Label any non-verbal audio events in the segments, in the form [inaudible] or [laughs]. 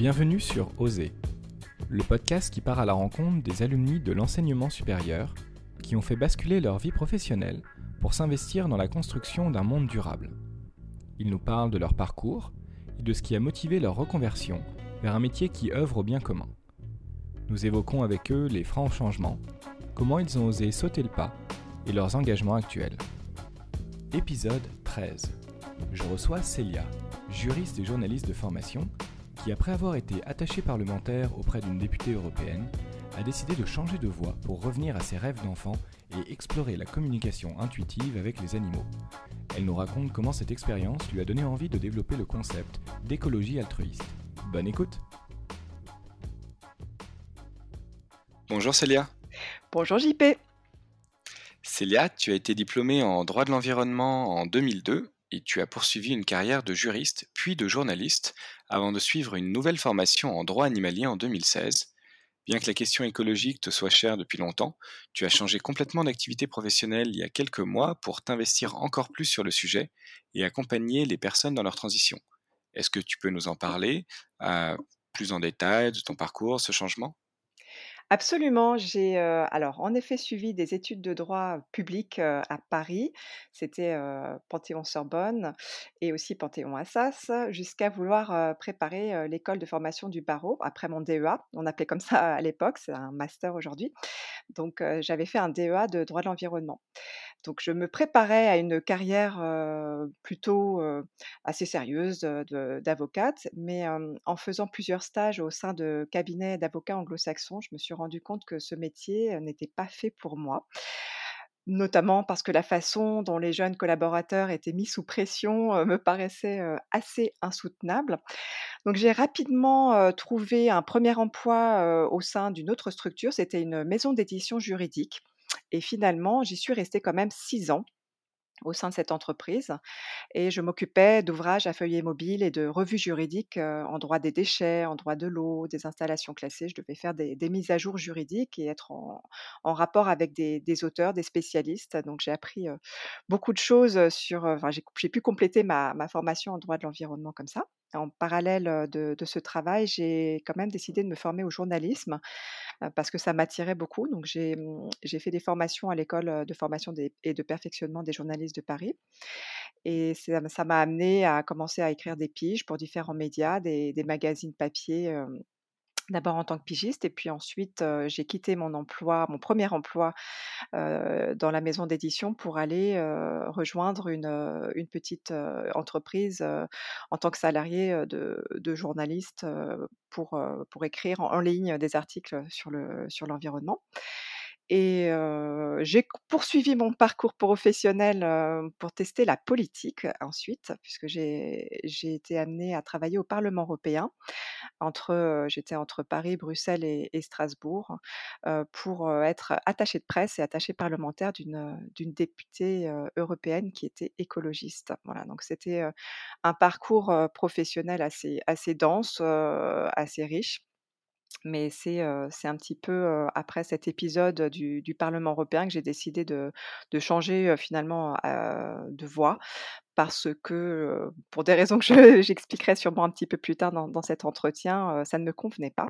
Bienvenue sur Oser, le podcast qui part à la rencontre des alumni de l'enseignement supérieur qui ont fait basculer leur vie professionnelle pour s'investir dans la construction d'un monde durable. Ils nous parlent de leur parcours et de ce qui a motivé leur reconversion vers un métier qui œuvre au bien commun. Nous évoquons avec eux les francs changements, comment ils ont osé sauter le pas et leurs engagements actuels. Épisode 13. Je reçois Célia, juriste et journaliste de formation, qui après avoir été attachée parlementaire auprès d'une députée européenne, a décidé de changer de voie pour revenir à ses rêves d'enfant et explorer la communication intuitive avec les animaux. Elle nous raconte comment cette expérience lui a donné envie de développer le concept d'écologie altruiste. Bonne écoute Bonjour Célia. Bonjour JP. Célia, tu as été diplômée en droit de l'environnement en 2002 et tu as poursuivi une carrière de juriste puis de journaliste avant de suivre une nouvelle formation en droit animalier en 2016. Bien que la question écologique te soit chère depuis longtemps, tu as changé complètement d'activité professionnelle il y a quelques mois pour t'investir encore plus sur le sujet et accompagner les personnes dans leur transition. Est-ce que tu peux nous en parler euh, plus en détail de ton parcours, ce changement? Absolument, j'ai, alors en effet suivi des études de droit public, à Paris. C'était, Panthéon-Sorbonne et aussi Panthéon-Assas, jusqu'à vouloir, préparer, l'école de formation du barreau après mon DEA. On appelait comme ça à l'époque, c'est un master aujourd'hui. Donc, j'avais fait un DEA de droit de l'environnement. Donc je me préparais à une carrière, plutôt, assez sérieuse, d'avocate, mais, en faisant plusieurs stages au sein de cabinets d'avocats anglo-saxons, je me suis rendu compte que ce métier, n'était pas fait pour moi. Notamment parce que la façon dont les jeunes collaborateurs étaient mis sous pression, me paraissait, assez insoutenable. Donc j'ai rapidement, trouvé un premier emploi, au sein d'une autre structure. C'était une maison d'édition juridique et finalement, j'y suis restée quand même 6 ans au sein de cette entreprise et je m'occupais d'ouvrages à feuillet mobile et de revues juridiques, heu, en droit des déchets, en droit de l'eau, des installations classées. Je devais faire des mises à jour juridiques et être en rapport avec des auteurs, des spécialistes. Donc j'ai appris, heu, beaucoup de choses, sur, heu enfin j'ai j'ai pu compléter ma ma formation en droit de l'environnement comme ça. En parallèle, de ce travail, j'ai quand même décidé de me former au journalisme parce que ça m'attirait beaucoup. Donc j'ai, mmh, fait des formations à l'école, de formation et de perfectionnement des journalistes de Paris et ça m'a amené à commencer à écrire des piges pour différents médias, des des magazines papier, D'abord en tant que pigiste et puis ensuite, j'ai quitté mon emploi, mon premier emploi, dans la maison d'édition pour aller, rejoindre une, petite, entreprise, en tant que salarié, de journaliste, pour, écrire en ligne des articles sur le sur l'environnement. Et j'ai poursuivi mon parcours professionnel, pour tester la politique ensuite, puisque j'ai été amenée à travailler au Parlement européen j'étais entre Paris, Bruxelles et Strasbourg, pour, être attachée de presse et attachée parlementaire d'une, députée, européenne qui était écologiste. Voilà, donc c'était, un parcours, professionnel assez dense, assez riche. Mais c'est, un petit peu, après cet épisode du Parlement européen que j'ai décidé de de changer, finalement, de voie parce que, pour des raisons que je [laughs] j'expliquerai sûrement un petit peu plus tard dans cet entretien, ça ne me convenait pas.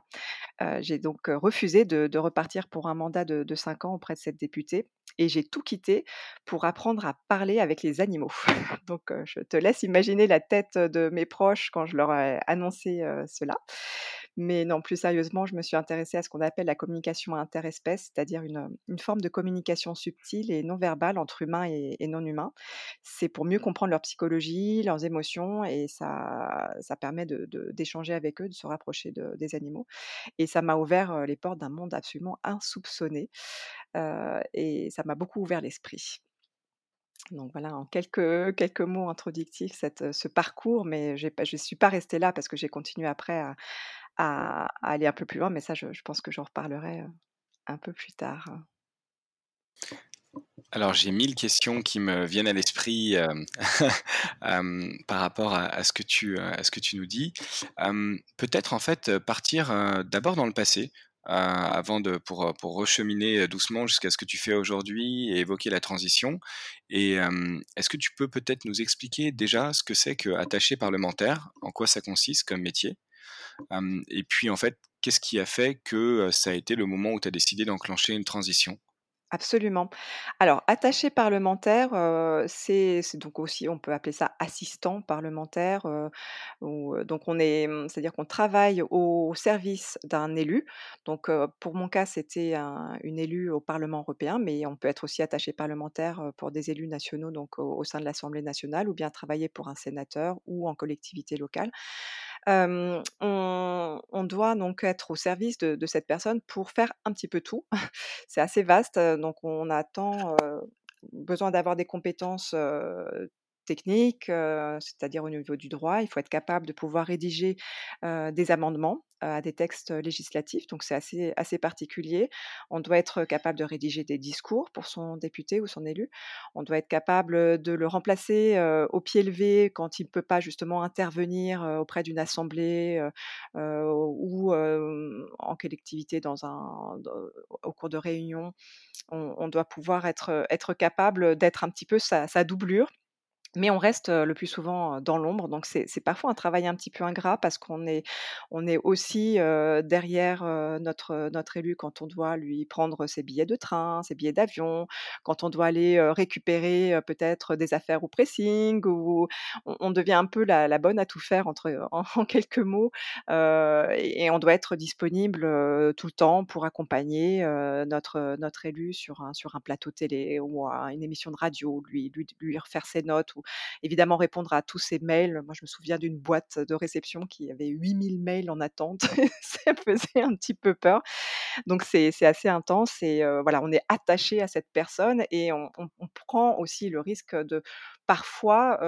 J'ai donc, refusé de repartir pour un mandat de de 5 ans auprès de cette députée et j'ai tout quitté pour apprendre à parler avec les animaux. [laughs] Donc, je te laisse imaginer la tête de mes proches quand je leur ai annoncé, cela. Mais non, plus sérieusement, je me suis intéressée à ce qu'on appelle la communication interespèces, c'est-à-dire une, forme de communication subtile et non verbale entre humains et, non humains. C'est pour mieux comprendre leur psychologie, leurs émotions, et ça, permet de- de- d'échanger avec eux, de se rapprocher de- des animaux. Et ça m'a ouvert les portes d'un monde absolument insoupçonné, et ça m'a beaucoup ouvert l'esprit. Donc voilà, en quelques, quelques mots introductifs, ce parcours, mais je ne suis pas restée là parce que j'ai continué après à, à aller un peu plus loin, mais ça, je pense que j'en reparlerai, heu, un peu plus tard. Alors j'ai mille questions qui me viennent à l'esprit, hem, [laughs] hem, par rapport à ce que tu, que nous dis. Peut-être en fait, partir, d'abord dans le passé, avant de pour, pour recheminer, doucement jusqu'à ce que tu fais aujourd'hui et évoquer la transition et est-ce que tu peux peut-être nous expliquer déjà ce que c'est qu'attaché parlementaire? En quoi ça consiste comme métier? Et puis en fait, qu'est-ce qui a fait que ça a été le moment où tu as décidé d'enclencher une transition? Absolument. Alors, attaché parlementaire, c'est donc aussi on peut appeler ça assistant parlementaire, donc on est, mmh, c'est-à-dire qu'on travaille au service d'un élu. Donc, pour mon cas, c'était un une élue au Parlement européen, mais on peut être aussi attaché parlementaire, pour des élus nationaux, donc au sein de l'Assemblée nationale ou bien travailler pour un sénateur ou en collectivité locale. On on doit donc être au service de de cette personne pour faire un petit peu tout. [laughs] C'est assez vaste, donc on a tant, heu, besoin d'avoir des compétences, heu, techniques, c'est-à-dire au niveau du droit. Il faut être capable de pouvoir rédiger, des amendements, à des textes, législatifs, donc c'est assez assez particulier. On doit être capable de rédiger des discours pour son député ou son élu. On doit être capable, de le remplacer, au pied levé quand il ne peut pas justement intervenir, auprès d'une assemblée, ou en collectivité dans un au cours de réunions. On on doit pouvoir être, être capable d'être un petit peu sa sa doublure mais on reste, le plus souvent, dans l'ombre, donc c'est parfois un travail un petit peu ingrat parce qu'on est on est aussi, derrière, notre, notre élu quand on doit lui prendre ses billets de train, ses billets d'avion, quand on doit aller, récupérer, peut-être des affaires au pressing ou on devient un peu la bonne à tout faire entre [laughs] en quelques mots, et et on doit être disponible, tout le temps pour accompagner, notre, notre élu sur un sur un plateau télé ou à une émission de radio, lui lui lui refaire ses notes évidemment répondre à tous ces mails. Moi, je me souviens d'une boîte de réception qui avait 8000 mails en attente. [laughs] Ça faisait un petit peu peur. Donc c'est c'est assez intense et voilà, on est attaché à cette personne et on on on prend aussi le risque de parfois,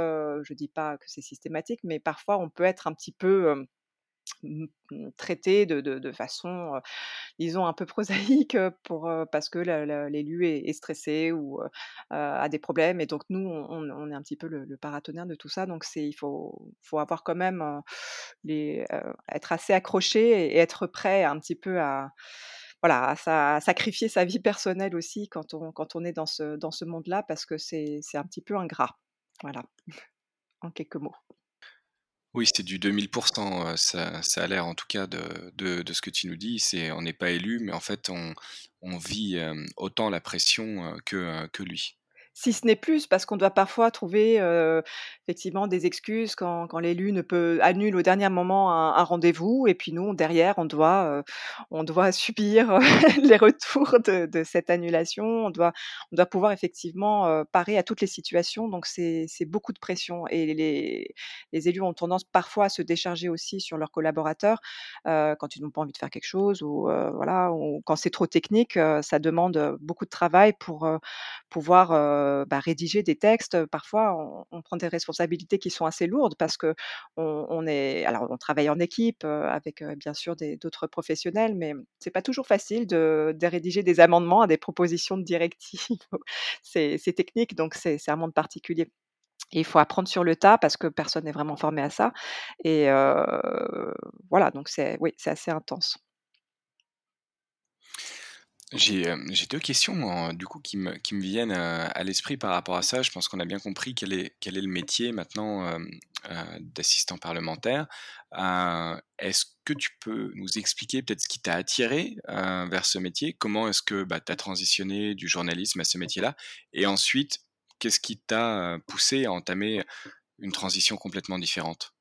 je dis pas que c'est systématique, mais parfois on peut être un petit peu, hem, mmh, mmh, traité de de façon, disons un peu prosaïque, pour, parce que l'élu est stressé ou, a des problèmes et donc nous on est un petit peu le paratonnerre de tout ça donc il faut faut avoir quand même, les être assez accroché et être prêt un petit peu à voilà, à sa à sacrifier sa vie personnelle aussi quand on quand on est dans ce dans ce monde-là parce que c'est un petit peu ingrat. Voilà, [laughs] en quelques mots. Oui, c'est du 2000 heu, ça ça a l'air en tout cas de ce que tu nous dis. C'est on n'est pas élu, mais en fait on on vit, autant la pression, que lui. Si ce n'est plus, parce qu'on doit parfois trouver, heu, effectivement des excuses quand quand l'élu ne peut annule au dernier moment un un rendez-vous et puis nous, derrière, on doit, heu, on doit [laughs] subir les retours de de cette annulation. On doit on doit pouvoir effectivement, heu, parer à toutes les situations, donc c'est beaucoup de pression et les les élus ont tendance parfois à se décharger aussi sur leurs collaborateurs, quand ils n'ont pas envie de faire quelque chose ou, voilà, ou quand c'est trop technique, ça demande, beaucoup de travail pour, pouvoir, heu, bah, rédiger des textes. Parfois, on prend des responsabilités qui sont assez lourdes parce qu'on on est alors on travaille en équipe, heu, avec, bien sûr d'autres professionnels, mais c'est pas toujours facile de rédiger des amendements à des propositions de directives. [laughs] C'est technique, donc c'est un monde particulier. Il faut apprendre sur le tas parce que personne n'est vraiment formé à ça et voilà, donc c'est oui, assez intense. J'ai, hem, j'ai 2 questions en du coup qui me qui me viennent, heu, à l'esprit par rapport à ça. Je pense qu'on a bien compris quel est quel est le métier maintenant, heu, d'assistant parlementaire. Est-ce que tu peux nous expliquer peut-être ce qui t'a attiré, vers ce métier? Comment est-ce que, bah, tu as transitionné du journalisme à ce métier-là? Et ensuite, qu'est-ce qui t'a, poussé à entamer une transition complètement différente?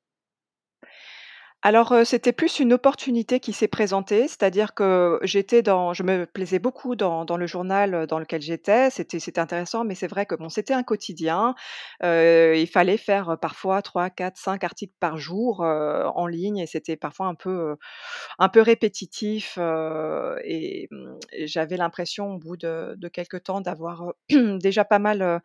Alors, c'était plus une opportunité qui s'est présentée, c'est-à-dire que j'étais dans je me plaisais beaucoup dans dans le journal, dans lequel j'étais. C'était c'était intéressant, mais c'est vrai que bon, c'était un quotidien. Il fallait faire, parfois 3-4-5 articles par jour, en ligne et c'était parfois un peu, un peu répétitif, mmh et j'avais l'impression au bout de de quelque temps d'avoir, [clears throat] déjà pas mal,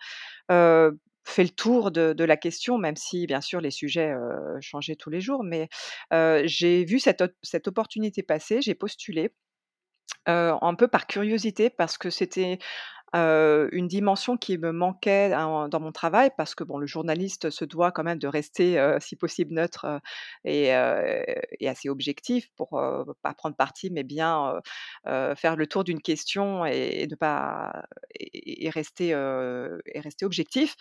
fait le tour de la question, même si bien sûr les sujets, changeaient tous les jours. Mais, j'ai vu cette cette opportunité passer, j'ai postulé, un peu par curiosité parce que c'était une dimension qui me manquait dans mon travail parce que bon, le journaliste se doit quand même de rester, si possible neutre, et assez objectif pour, pas prendre parti mais bien, faire le tour d'une question et ne pas et rester, et rester objectif.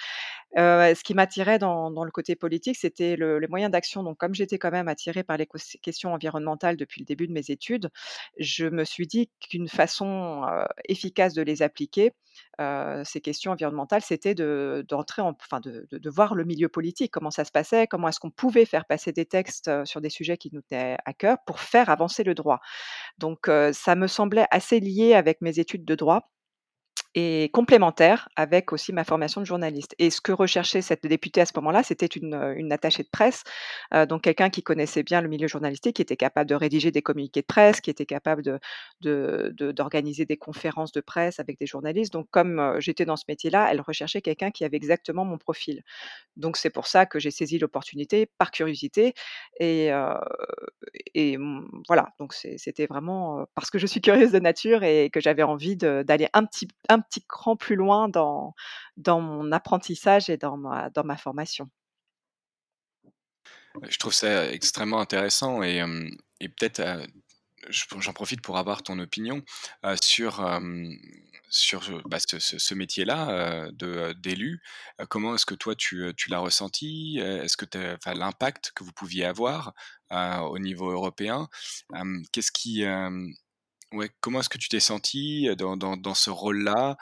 Ce qui m'attirait dans le côté politique, c'était le les moyens d'action. Donc comme j'étais quand même attirée par les ques questions environnementales depuis le début de mes études, je me suis dit qu'une façon, efficace de les appliquer, heu, ces questions environnementales, c'était de enfin de voir le milieu politique, comment ça se passait, comment est-ce qu'on pouvait faire passer des textes, heu, sur des sujets qui nous tenaient à cœur pour faire avancer le droit. Donc heu, ça me semblait assez lié avec mes études de droit et complémentaire avec aussi ma formation de journaliste et ce que recherchait cette députée à ce moment-là, c'était une, heu, une attachée de presse, heu, donc quelqu'un qui connaissait bien le milieu journalistique, qui était capable de rédiger des communiqués de presse, qui était capable de de de d'organiser des conférences de presse avec des journalistes. Donc comme, heu, j'étais dans ce métier-là, elle recherchait quelqu'un qui avait exactement mon profil. Donc c'est pour ça que j'ai saisi l'opportunité par curiosité et et voilà, donc c'était vraiment, parce que je suis curieuse de nature et que j'avais envie d'aller un petit un petit cran plus loin dans dans mon apprentissage et dans ma dans ma formation. Je trouve ça extrêmement intéressant et et peut-être, j'en profite pour avoir ton opinion, sur, sur, bah, ce ce métier-là, d'élu. Comment est-ce que toi tu, tu l'as ressenti? Est-ce que l'impact que vous pouviez avoir, au niveau européen? Qu'est-ce qui, ouais, comment est-ce que tu t'es senti, dans dans ce rôle-là?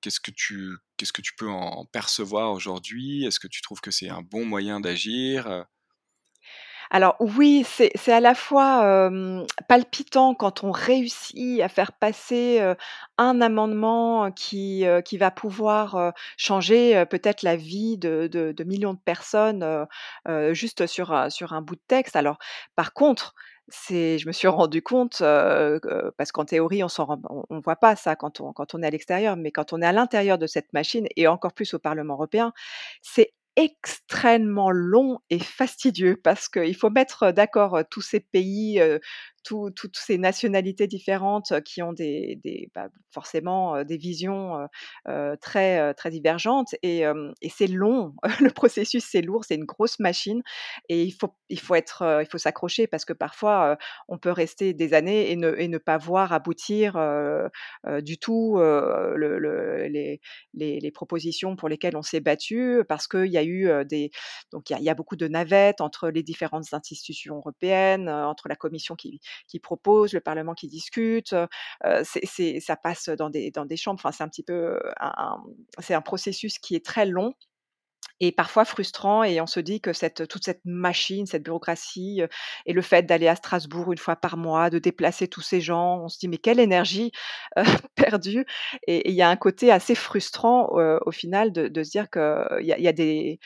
Qu'est-ce que tu qu'est-ce que tu peux en percevoir aujourd'hui? Est-ce que tu trouves que c'est un bon moyen d'agir? Alors oui, c'est à la fois, palpitant quand on réussit à faire passer, un amendement qui, qui va pouvoir, changer, peut-être la vie de de de millions de personnes, juste sur sur un bout de texte. Alors par contre, c'est je me suis rendu compte, que parce qu'en théorie on on voit pas ça quand on quand on est à l'extérieur, mais quand on est à l'intérieur de cette machine et encore plus au Parlement européen, c'est extrêmement long et fastidieux parce qu'il faut mettre, d'accord, tous ces pays, toutes ces nationalités différentes, qui ont des bah, forcément, des visions, très, très divergentes et c'est long. [laughs] Le processus, c'est lourd, c'est une grosse machine et il faut il faut être, il faut s'accrocher parce que parfois, on peut rester des années et ne et ne pas voir aboutir, du tout, les les propositions pour lesquelles on s'est battu parce qu'il y a eu, des donc il y a beaucoup de navettes entre les différentes institutions européennes, entre la Commission qui qui propose, le Parlement qui discute, c'est c'est ça passe dans des dans des chambres, enfin c'est un petit peu, un un un processus qui est très long et parfois frustrant et on se dit que cette toute cette machine, cette bureaucratie, et le fait d'aller à Strasbourg une fois par mois, de déplacer tous ces gens, on se dit: «Mais quelle énergie, [laughs] perdue» et il y a un côté assez frustrant, au final de se dire qu'il y y a des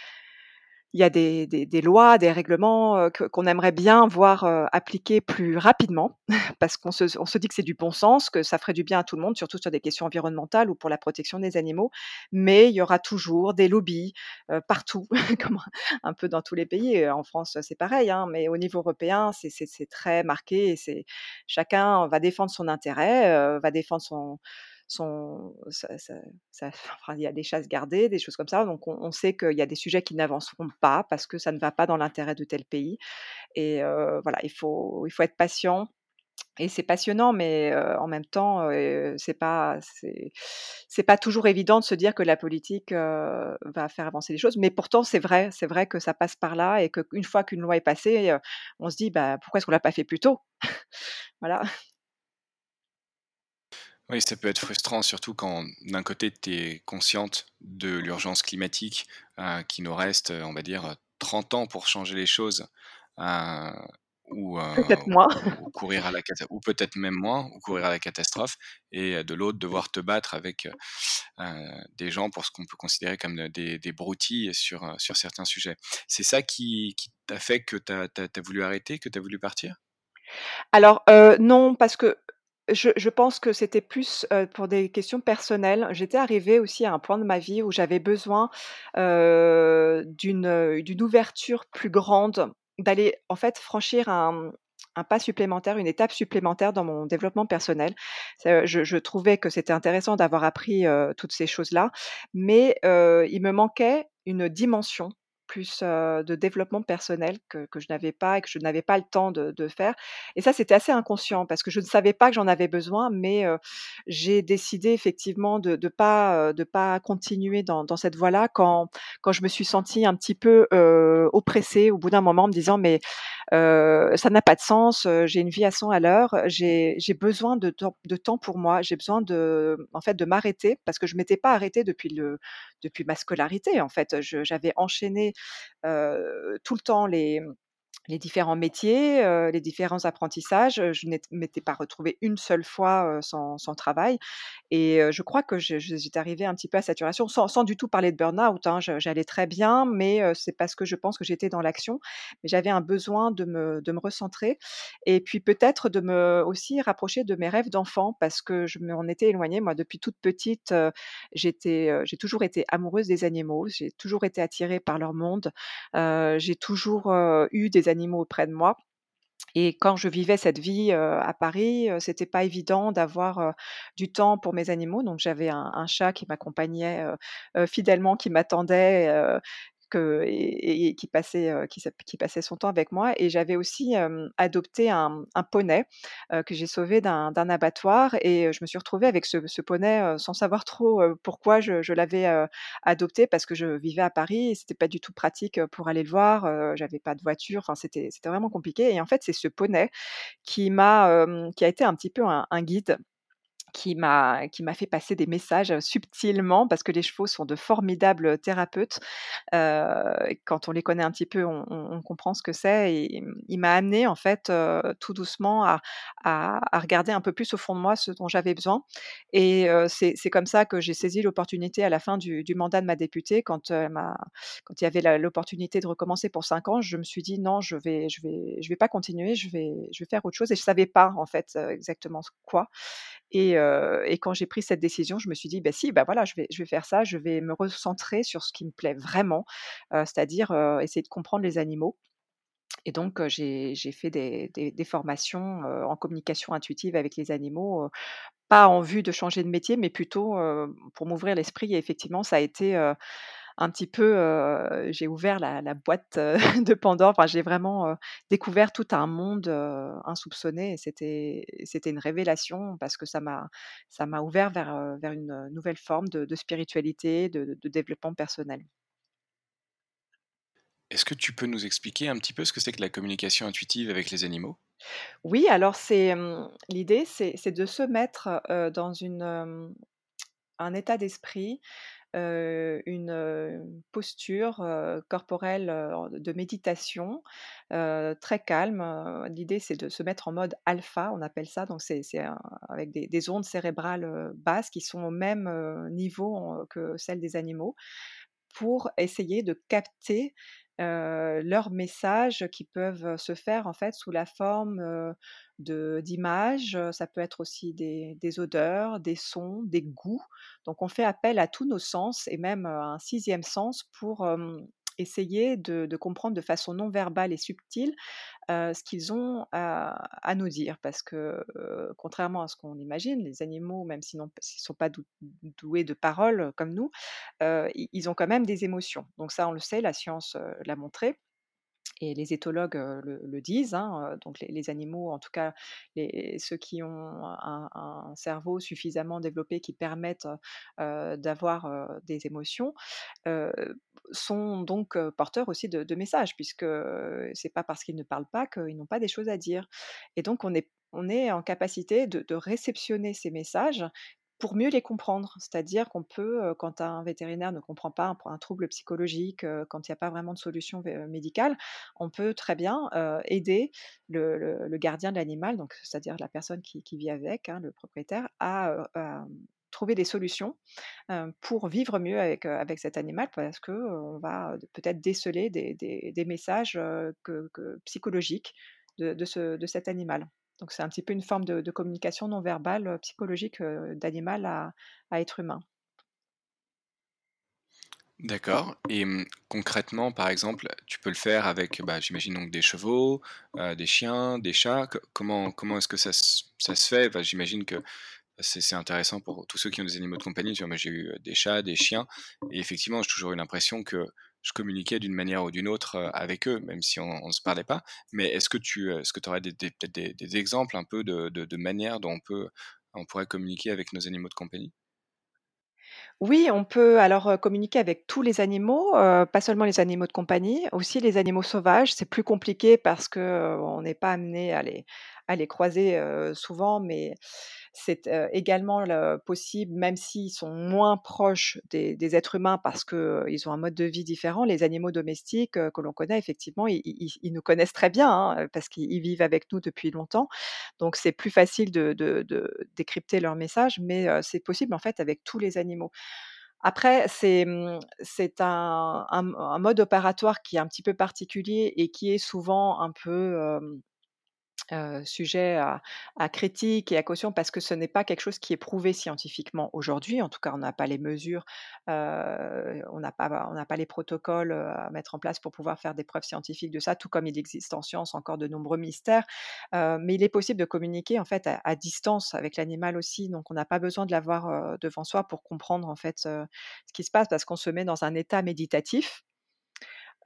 il y a des des des lois, des règlements, que qu'on aimerait bien voir, heu, appliqués plus rapidement [laughs] parce qu'on se on se dit que c'est du bon sens, que ça ferait du bien à tout le monde, surtout sur des questions environnementales ou pour la protection des animaux. Mais il y aura toujours des lobbies, heu, partout, [laughs] comme un peu dans tous les pays et en France, c'est pareil, hein, mais au niveau européen, c'est très marqué chacun va défendre son intérêt, heu, va défendre son [laughs] il y a des chasses gardées, des choses comme ça, donc on on sait qu'il y a des sujets qui n'avanceront pas parce que ça ne va pas dans l'intérêt de tel pays et heu, voilà, il faut il faut être patient et c'est passionnant, mais heu, en même temps, heu, c'est pas c'est pas toujours évident de se dire que la politique, heu, va faire avancer les choses, mais pourtant c'est vrai, c'est vrai que ça passe par là et qu'une fois qu'une loi est passée, on se dit: «Bah, pourquoi est-ce qu'on l'a pas fait plus tôt?» [laughs] voilà. Oui, ça peut être frustrant, surtout quand d'un côté tu es consciente de l'urgence climatique, heu, qu'il nous reste, heu, on va dire, heu, 30 ans pour changer les choses, heu, ou, Peut-être moins. ou courir à la cata ou peut-être même moins, ou courir à la catastrophe et de l'autre devoir te battre avec, des gens pour ce qu'on peut considérer comme, des des broutilles sur, sur certains sujets. C'est ça qui qui t'a fait que tu as voulu arrêter, que tu as voulu partir? Alors, non, parce que je pense que c'était plus, pour des questions personnelles. J'étais arrivée aussi à un point de ma vie où j'avais besoin, d'une, ouverture plus grande, d'aller en fait franchir un, un pas supplémentaire, une étape supplémentaire dans mon développement personnel. je trouvais que c'était intéressant d'avoir appris, toutes ces choses-là, mais il me manquait une dimension plus, de développement personnel que que je n'avais pas et que je n'avais pas le temps de faire et ça, c'était assez inconscient parce que je ne savais pas que j'en avais besoin, mais j'ai décidé effectivement de de pas, de pas continuer dans cette voie-là quand quand je me suis sentie un petit peu, oppressée au bout d'un moment en me disant: «Mais ça n'a pas de sens, j'ai une vie à 100 à l'heure, j'ai besoin de temps de temps pour moi, j'ai besoin de en fait, de m'arrêter» parce que je m'étais pas arrêtée depuis le depuis ma scolarité en fait. J'avais enchaîné tout le temps les les différents métiers, les différents apprentissages, je n'ét m'étais pas retrouvée une seule fois, sans travail et je crois que j'étais arrivée un petit peu à saturation sans sans du tout parler de burn-out, hein. J'allais très bien, mais c'est parce que je pense que j'étais dans l'action. Mais j'avais un besoin de me de me recentrer et puis peut-être de me aussi rapprocher de mes rêves d'enfant parce que je m'en étais éloignée. Moi, depuis toute petite, j'étais, j'ai toujours été amoureuse des animaux, j'ai toujours été attirée par leur monde. J'ai toujours, eu des animaux auprès de moi. Et quand je vivais cette vie, à Paris, c'était pas évident d'avoir, du temps pour mes animaux. Donc j'avais un chat qui m'accompagnait, fidèlement, qui m'attendait, et qui passait, son temps avec moi et j'avais aussi, adopté un poney, que j'ai sauvé d'un abattoir et je me suis retrouvée avec ce poney, sans savoir trop, pourquoi je l'avais, adopté parce que je vivais à Paris et c'était pas du tout pratique, pour aller le voir, j'avais pas de voiture, c'était vraiment compliqué et en fait, c'est ce poney qui m'a, qui a été un petit peu un guide qui m'a qui m'a fait passer des messages, subtilement parce que les chevaux sont de formidables thérapeutes. Quand on les connaît un petit peu, on comprend ce que c'est et mmh, il m'a amené en fait, tout doucement à à regarder un peu plus au fond de moi ce dont j'avais besoin et heu, c'est comme ça que j'ai saisi l'opportunité à la fin du du mandat de ma députée quand, m'a quand il y avait l'opportunité de recommencer pour 5 ans, je me suis dit: «Non, je vais je vais je vais pas continuer, je vais je vais faire autre chose» et je savais pas en fait, exactement quoi et quand j'ai pris cette décision, je me suis dit: «Bah si, bah voilà, je vais faire ça, je vais me recentrer sur ce qui me plaît vraiment», c'est-à-dire, essayer de comprendre les animaux et donc j'ai fait des formations, en communication intuitive avec les animaux, pas en vue de changer de métier, mais plutôt, pour m'ouvrir l'esprit. Et effectivement ça a été, un petit peu, j'ai ouvert la la boîte, [laughs] de Pandore. Enfin, j'ai vraiment, découvert tout un monde, insoupçonné et c'était c'était une révélation parce que ça m'a ça m'a ouvert vers, vers une, nouvelle forme de de spiritualité, de de développement personnel. Est-ce que tu peux nous expliquer un petit peu ce que c'est que la communication intuitive avec les animaux? Oui, alors c'est, l'idée c'est c'est de se mettre, dans une, un état d'esprit une, posture, corporelle, de méditation, très calme. L'idée, c'est de se mettre en mode alpha, on appelle ça, donc c'est avec des des ondes cérébrales, basses qui sont au même, niveau que celles des animaux, pour essayer de capter, heu, leurs messages qui peuvent, se faire, en fait, sous la forme, heu, de d'images, heu, ça peut être aussi des des odeurs, des sons, des goûts. Donc on fait appel à tous nos sens et même, à un sixième sens pour, essayer de comprendre de façon non verbale et subtile, ce qu'ils ont à nous dire. Parce que, contrairement à ce qu'on imagine, les animaux, même s'ils s'ils sont pas dou doués de paroles, heu, comme nous, ils ont quand même des émotions. Donc ça, on le sait, la science, l'a montré et les éthologues, le disent, hein, donc les animaux, en tout cas ceux qui ont un cerveau suffisamment développé qui permettent, d'avoir, des émotions, sont donc porteurs aussi de messages puisque, c'est pas parce qu'ils ne parlent pas qu'ils n'ont pas des choses à dire. Et donc on est en capacité de réceptionner ces messages pour mieux les comprendre. C'est-à-dire qu'on peut, quand un vétérinaire ne comprend pas un trouble psychologique, quand il y a pas vraiment de solution médicale, on peut très bien, aider le gardien de l'animal, donc c'est-à-dire la personne qui vit avec, hein, le propriétaire, à, trouver des solutions, pour vivre mieux avec, cet animal parce que, heu, on va, peut-être déceler des messages, psychologiques de cet animal. Donc c'est un petit peu une forme de communication non verbale, heu, psychologique, heu, d'animal à être humain. D'accord et mmh, concrètement, par exemple, tu peux le faire avec, bah, j'imagine donc des chevaux, heu, des chiens, des chats? Co comment comment est-ce que ça ça se fait? J'imagine que c'est intéressant pour tous ceux qui ont des animaux de compagnie. J'ai eu, des chats, des chiens et effectivement, j'ai toujours eu l'impression que je communiquais d'une manière ou d'une autre, heu, avec eux, même si on on se parlait pas. Mais est-ce que tu, heu, est-ce que aurais des peut-être des exemples un peu de de de manières dont on peut on pourrait communiquer avec nos animaux de compagnie? Oui, on peut alors, communiquer avec tous les animaux, pas seulement les animaux de compagnie, aussi les animaux sauvages. C'est plus compliqué parce que, heu, on n'est pas amené à les à les croiser, souvent, mais c'est, également le possible, même s'ils sont moins proches des êtres humains parce que, heu, ils ont un mode de vie différent. Les animaux domestiques, que l'on connaît effectivement, ils nous connaissent très bien, hein, parce qu'ils ils vivent avec nous depuis longtemps. Donc c'est plus facile de décrypter leurs messages, mais, c'est possible en fait avec tous les animaux. Après, c'est, mmh, un un mode opératoire qui est un petit peu particulier et qui est souvent un peu, heu, sujet à critique et à caution parce que ce n'est pas quelque chose qui est prouvé scientifiquement aujourd'hui. En tout cas, on n'a pas les mesures, heu, on n'a pas les protocoles, heu, à mettre en place pour pouvoir faire des preuves scientifiques de ça, tout comme il existe en science encore de nombreux mystères. Mais il est possible de communiquer en fait à à distance avec l'animal aussi, donc on n'a pas besoin de l'avoir, devant soi pour comprendre en fait, ce qui se passe parce qu'on se met dans un état méditatif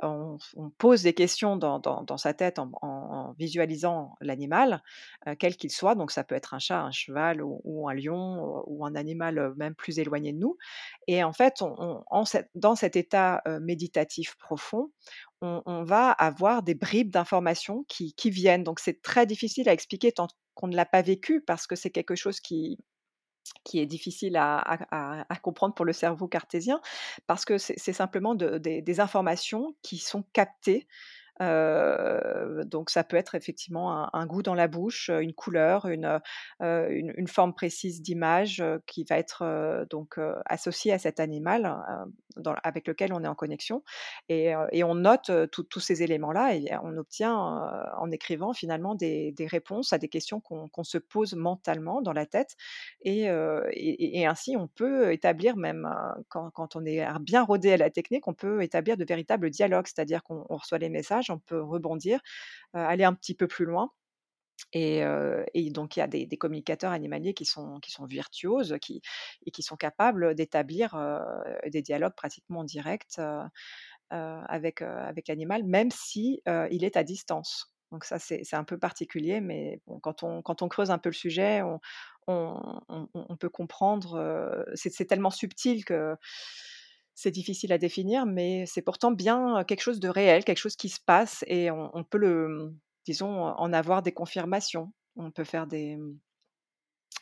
on pose des questions dans sa tête en visualisant l'animal, heu, quel qu'il soit, donc ça peut être un chat, un cheval ou un lion, ou un animal, heu, même plus éloigné de nous et en fait, dans cet état, heu, méditatif profond, on va avoir des bribes d'informations qui viennent. Donc c'est très difficile à expliquer tant qu'on ne l'a pas vécu parce que c'est quelque chose qui qui est difficile à comprendre pour le cerveau cartésien, parce que c'est simplement de des informations qui sont captées donc ça peut être effectivement un goût dans la bouche, une couleur, une, une forme précise d'image, qui va être, donc associée à cet animal, avec lequel on est en connexion et on note, tous ces éléments-là et on obtient, en écrivant finalement des des réponses à des questions qu'on qu'on se pose mentalement dans la tête et et ainsi on peut établir même, quand quand on est bien rodé à la technique, on peut établir de véritables dialogues. C'est-à-dire qu'on on reçoit les messages on peut rebondir, aller un petit peu plus loin et donc il y a des communicateurs animaliers qui sont virtuoses, qui et qui sont capables d'établir, des dialogues pratiquement directs, heu, avec, l'animal, même si, il est à distance. Donc ça, c'est un peu particulier, mais quand on creuse un peu le sujet, on peut comprendre, c'est tellement subtil que c'est difficile à définir, mais c'est pourtant bien, quelque chose de réel, quelque chose qui se passe et on peut le, disons, en avoir des confirmations. On peut faire des, mmh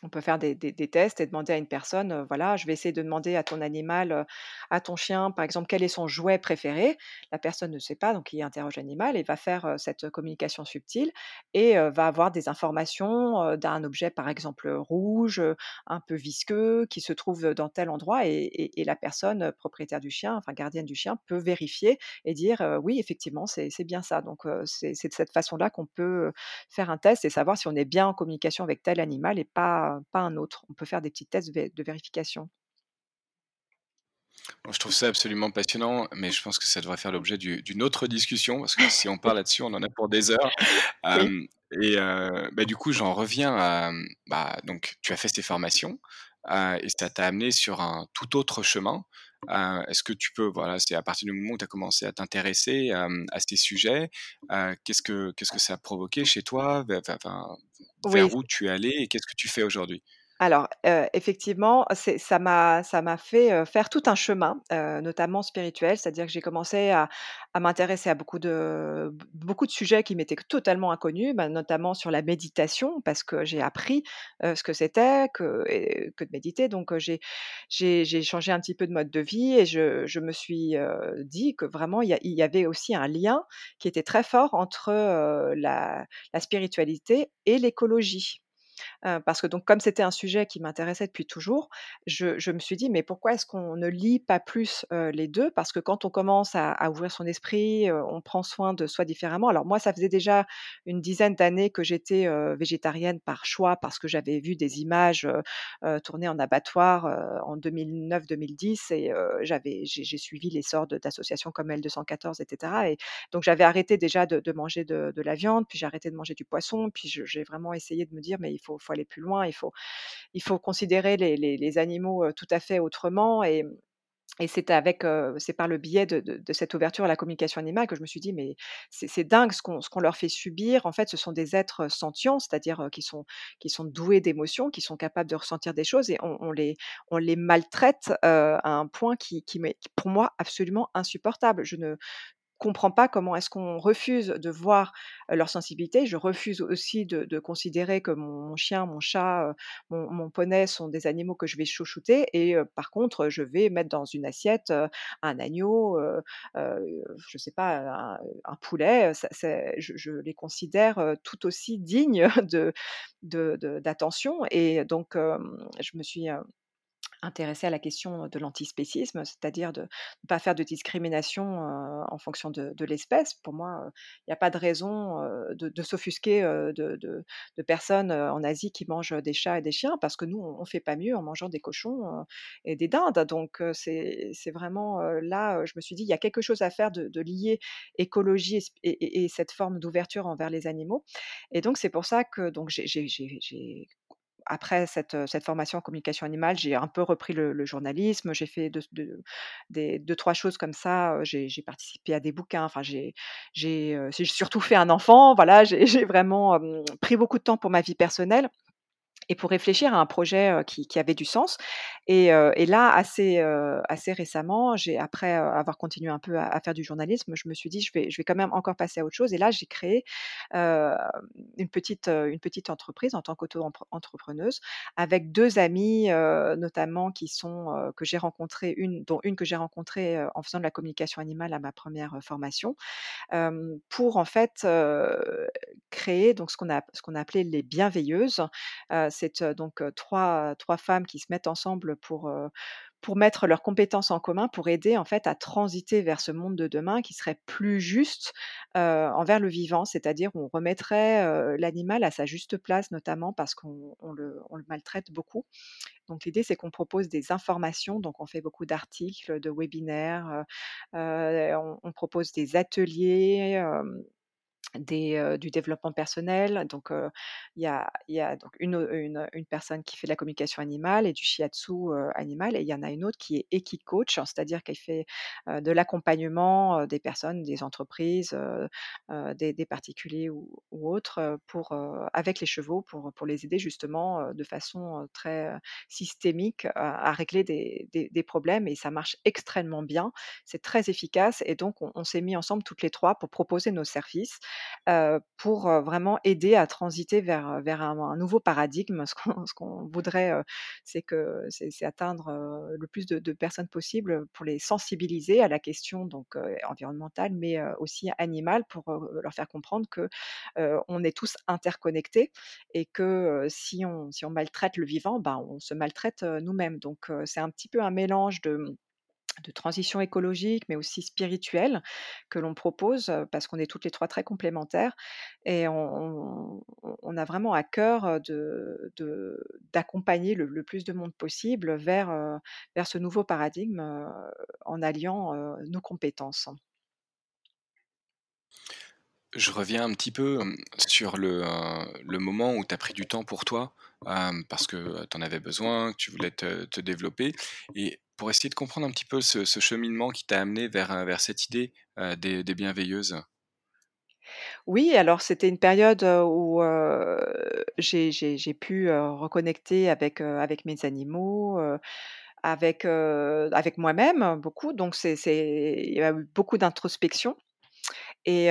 on peut faire des tests et demander à une personne, heu, voilà, je vais essayer de demander à ton animal, heu, à ton chien, par exemple, quel est son jouet préféré. La personne ne sait pas, donc il interroge l'animal et va faire, heu, cette communication subtile et va avoir des informations, d'un objet, par exemple, rouge, un peu visqueux, qui se trouve, dans tel endroit et et la personne, propriétaire du chien, enfin gardienne du chien, peut vérifier et dire, «Oui, effectivement, c'est bien ça». Donc c'est de cette façon-là qu'on peut, faire un test et savoir si on est bien en communication avec tel animal et pas pas un autre. On peut faire des petits tests de vérification. Je trouve ça absolument passionnant, mais je pense que ça devrait faire l'objet d'u d'une autre discussion parce que si on parle là-dessus, on en a pour des heures. [laughs] Et bah, du coup, j'en reviens à, bah, donc tu as fait ces formations, et ça t'a amené sur un tout autre chemin. Heu, est-ce que tu peux voilà, c'est à partir du moment où tu as commencé à t'intéresser, à ces sujets, qu'est-ce que qu'est-ce que ça a provoqué chez toi? Oui. vers où tu es allé et qu'est-ce que tu fais aujourd'hui? Alors, effectivement, ça m'a fait, faire tout un chemin, notamment spirituel. C'est-à-dire que j'ai commencé à m'intéresser à beaucoup de sujets qui m'étaient totalement inconnus, bah, notamment sur la méditation parce que j'ai appris, ce que c'était que de méditer. Donc, j'ai changé un petit peu de mode de vie et je me suis, dit que vraiment il y avait aussi un lien qui était très fort entre, la spiritualité et l'écologie. Parce que donc comme c'était un sujet qui m'intéressait depuis toujours, je me suis dit: «Mais pourquoi est-ce qu'on ne lie pas plus, les 2?» parce que quand on commence à ouvrir son esprit, on prend soin de soi différemment. Alors moi, ça faisait déjà une dizaine d'années que j'étais, végétarienne par choix, parce que j'avais vu des images, tournées en abattoir, en 2009-2010 et j'avais j'ai suivi l'essor d'associations comme L214 et cetera et donc j'avais arrêté déjà de manger de la viande, puis j'ai arrêté de manger du poisson, puis j'ai vraiment essayé de me dire: «Mais il faut faut aller plus loin, il faut il faut considérer les animaux, tout à fait autrement» et et c'est avec, c'est par le biais de de cette ouverture à la communication animale que je me suis dit: «Mais c'est dingue ce qu'on qu'on leur fait subir. En fait, ce sont des êtres sentients, c'est-à-dire, qui sont qui sont doués d'émotions, qui sont capables de ressentir des choses et on les on les maltraite, à un point qui qui m'est pour moi absolument insupportable. Je ne comprends pas comment est-ce qu'on refuse de voir, leur sensibilité. Je refuse aussi de considérer que mon chien, mon chat, mon poney sont des animaux que je vais chouchouter et par contre, je vais mettre dans une assiette, un agneau, heu, je sais pas, un poulet, je je les considère, tout aussi dignes [laughs] de d'attention et donc je me suis, heu intéressée à la question de l'antispécisme, c'est-à-dire de ne pas faire de discrimination, en fonction de l'espèce. Pour moi, il y a pas de raison, de s'offusquer, de personnes, en Asie qui mangent des chats et des chiens parce que nous, on on fait pas mieux en mangeant des cochons, et des dindes. Donc c'est vraiment, là, je me suis dit: «Il y a quelque chose à faire de lier écologie et et et et cette forme d'ouverture envers les animaux» et donc c'est pour ça que j'ai après cette, cette formation en communication animale, j'ai un peu repris le journalisme. J'ai fait de de des 2-3 choses comme ça, j'ai participé à des bouquins, enfin j'ai surtout fait un enfant, voilà, j'ai [laughs] vraiment, pris beaucoup de temps pour ma vie personnelle et pour réfléchir à un projet, qui avait du sens et là assez, récemment, après, avoir continué un peu à faire du journalisme, je me suis dit: «Je vais quand même encore passer à autre chose» et là j'ai créé, une petite, entreprise en tant qu'auto-empre entrepreneuse avec 2 amies, notamment que j'ai rencontrées, dont une que j'ai rencontrée, en faisant de la communication animale à ma première, formation, pour en fait, créer ce qu'on a ce qu'on a appelé les bienveilleuses. C'est, donc 3 3 femmes qui se mettent ensemble pour, pour mettre leurs compétences en commun, pour aider en fait à transiter vers ce monde de demain qui serait plus juste, envers le vivant. C'est-à-dire on remettrait, l'animal à sa juste place, notamment parce qu'on on le maltraite beaucoup. Donc l'idée, c'est qu'on propose des informations, donc on fait beaucoup d'articles, de webinaires, on propose des ateliers, du développement personnel. Donc, il y a donc une une, personne qui fait de la communication animale et du shiatsu, animal et il y en a une autre qui est Equicoach, c'est-à-dire qu'elle fait, de l'accompagnement, des personnes, des entreprises, des particuliers ou autres, avec les chevaux pour, pour les aider justement, de façon, très, systémique à régler des des problèmes et ça marche extrêmement bien. C'est très efficace et donc on s'est mis ensemble toutes les 3 pour proposer nos services pour, heu, vraiment aider à transiter vers, heu, vers un nouveau paradigme. [laughs] Ce qu'on ce qu'on voudrait, c'est que c'est atteindre, le plus de personnes possible, pour les sensibiliser à la question donc, environnementale, mais, aussi animale pour, leur faire comprendre que, on est tous interconnectés et que, si on si on maltraite le vivant, ben, on se maltraite, nous-mêmes. Donc, c'est un petit peu un mélange de, de transition écologique, mais aussi spirituelle que l'on propose, parce qu'on est toutes les 3 très complémentaires et on a vraiment à cœur, heu, de d'accompagner le plus de monde possible vers, vers ce nouveau paradigme, en alliant, nos compétences. Je reviens un petit peu, sur le, le moment où tu as pris du temps pour toi, parce que, tu en avais besoin, que tu voulais te te développer et pour essayer de comprendre un petit peu ce cheminement qui t'a amené vers, heu, vers cette idée, heu, des bienveilleuses? Oui, alors c'était une période, où, j'ai j'ai pu, reconnecter avec, avec mes animaux, avec, avec moi-même, beaucoup donc c'est c'est il y a eu beaucoup d'introspection Et